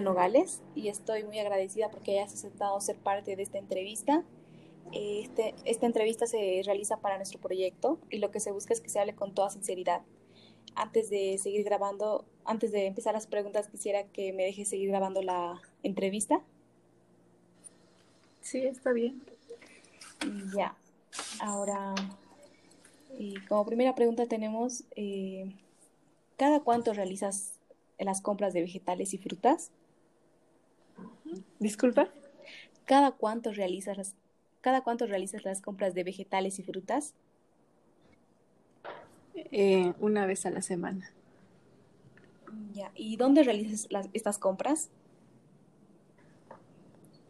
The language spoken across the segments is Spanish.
Nogales y estoy muy agradecida porque hayas aceptado ser parte de esta entrevista. Este, esta entrevista se realiza para nuestro proyecto y lo que se busca es que se hable con toda sinceridad. Antes de seguir grabando, antes de empezar las preguntas, quisiera que me dejes seguir grabando la entrevista. Sí, está bien. Ya. Ahora, y como primera pregunta tenemos, eh, ¿cada cuánto realizas las compras de vegetales y frutas? Disculpa. ¿Cada cuánto realizas las, cada cuánto realizas las compras de vegetales y frutas? Eh, una vez a la semana. Ya. ¿Y dónde realizas las, estas compras?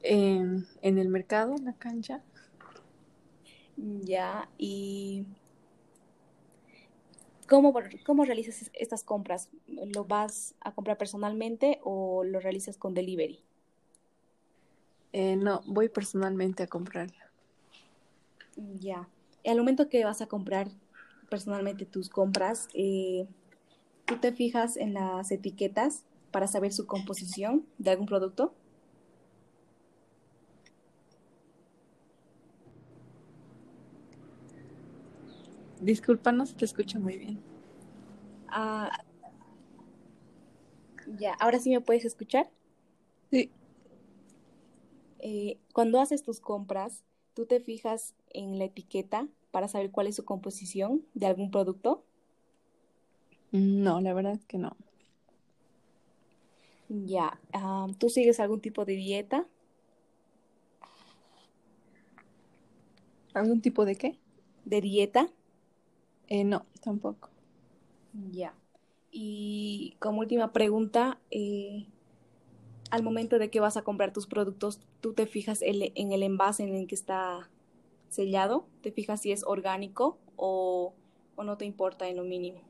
En, en el mercado, en la cancha. Ya. ¿Y ¿Cómo, ¿Cómo realizas estas compras? ¿Lo vas a comprar personalmente o lo realizas con delivery? Eh, no, voy personalmente a comprarla. Ya. Al momento que vas a comprar personalmente tus compras, eh, ¿tú te fijas en las etiquetas para saber su composición de algún producto? Disculpa, no se te escucha muy bien. Ah, ya, ahora sí me puedes escuchar. Sí. Eh, cuando haces tus compras, ¿tú te fijas en la etiqueta para saber cuál es su composición de algún producto? No, la verdad es que no. Ya, ah, ¿tú sigues algún tipo de dieta? ¿Algún tipo de qué? ¿De dieta? Eh, no, tampoco. Ya. Y como última pregunta, eh, al momento de que vas a comprar tus productos, ¿tú te fijas en el envase en el que está sellado? ¿Te fijas si es orgánico o, o no te importa en lo mínimo?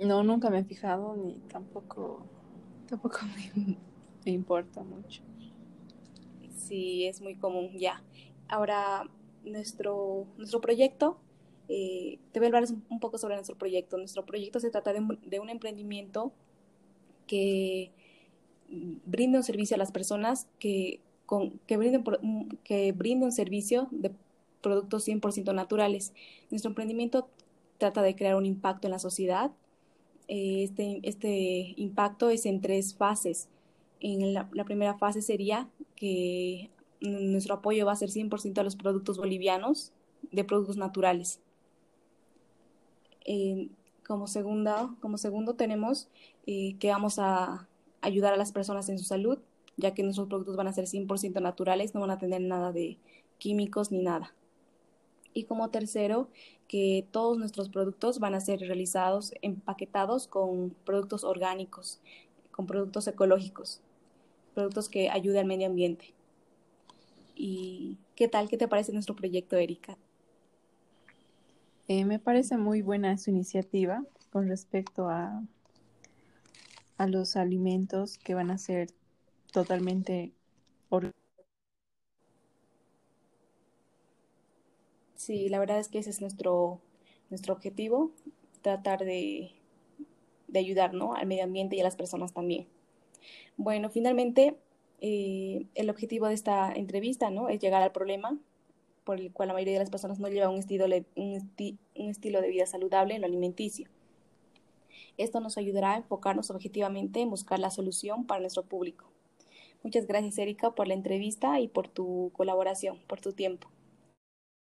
No, nunca me he fijado ni tampoco, tampoco me, me importa mucho. Sí, es muy común, ya. Ahora, nuestro, nuestro proyecto, eh, te voy a hablar un poco sobre nuestro proyecto. Nuestro proyecto se trata de, de un emprendimiento que brinda un servicio a las personas que, con, que, brinden, que brinda un servicio de productos 100% naturales. Nuestro emprendimiento trata de crear un impacto en la sociedad. Este, este impacto es en tres fases. En la, primera fase sería que nuestro apoyo va a ser 100% a los productos bolivianos, de productos naturales. Como, segunda, como segundo tenemos eh, que vamos a ayudar a las personas en su salud, ya que nuestros productos van a ser 100% naturales, no van a tener nada de químicos ni nada. Y como tercero, que todos nuestros productos van a ser realizados, empaquetados con productos orgánicos, con productos ecológicos, productos que ayuden al medio ambiente. ¿Y qué tal? ¿Qué te parece nuestro proyecto, Erika? Eh, me parece muy buena su iniciativa con respecto a, a los alimentos que van a ser totalmente Sí, la verdad es que ese es nuestro, nuestro objetivo, tratar de, de ayudar al medio ambiente y a las personas también. Bueno, finalmente eh, el objetivo de esta entrevista ¿no? es llegar al problema por el cual la mayoría de las personas no lleva un estilo, un, un estilo de vida saludable en lo alimenticio. Esto nos ayudará a enfocarnos objetivamente en buscar la solución para nuestro público. Muchas gracias, Erika, por la entrevista y por tu colaboración, por tu tiempo.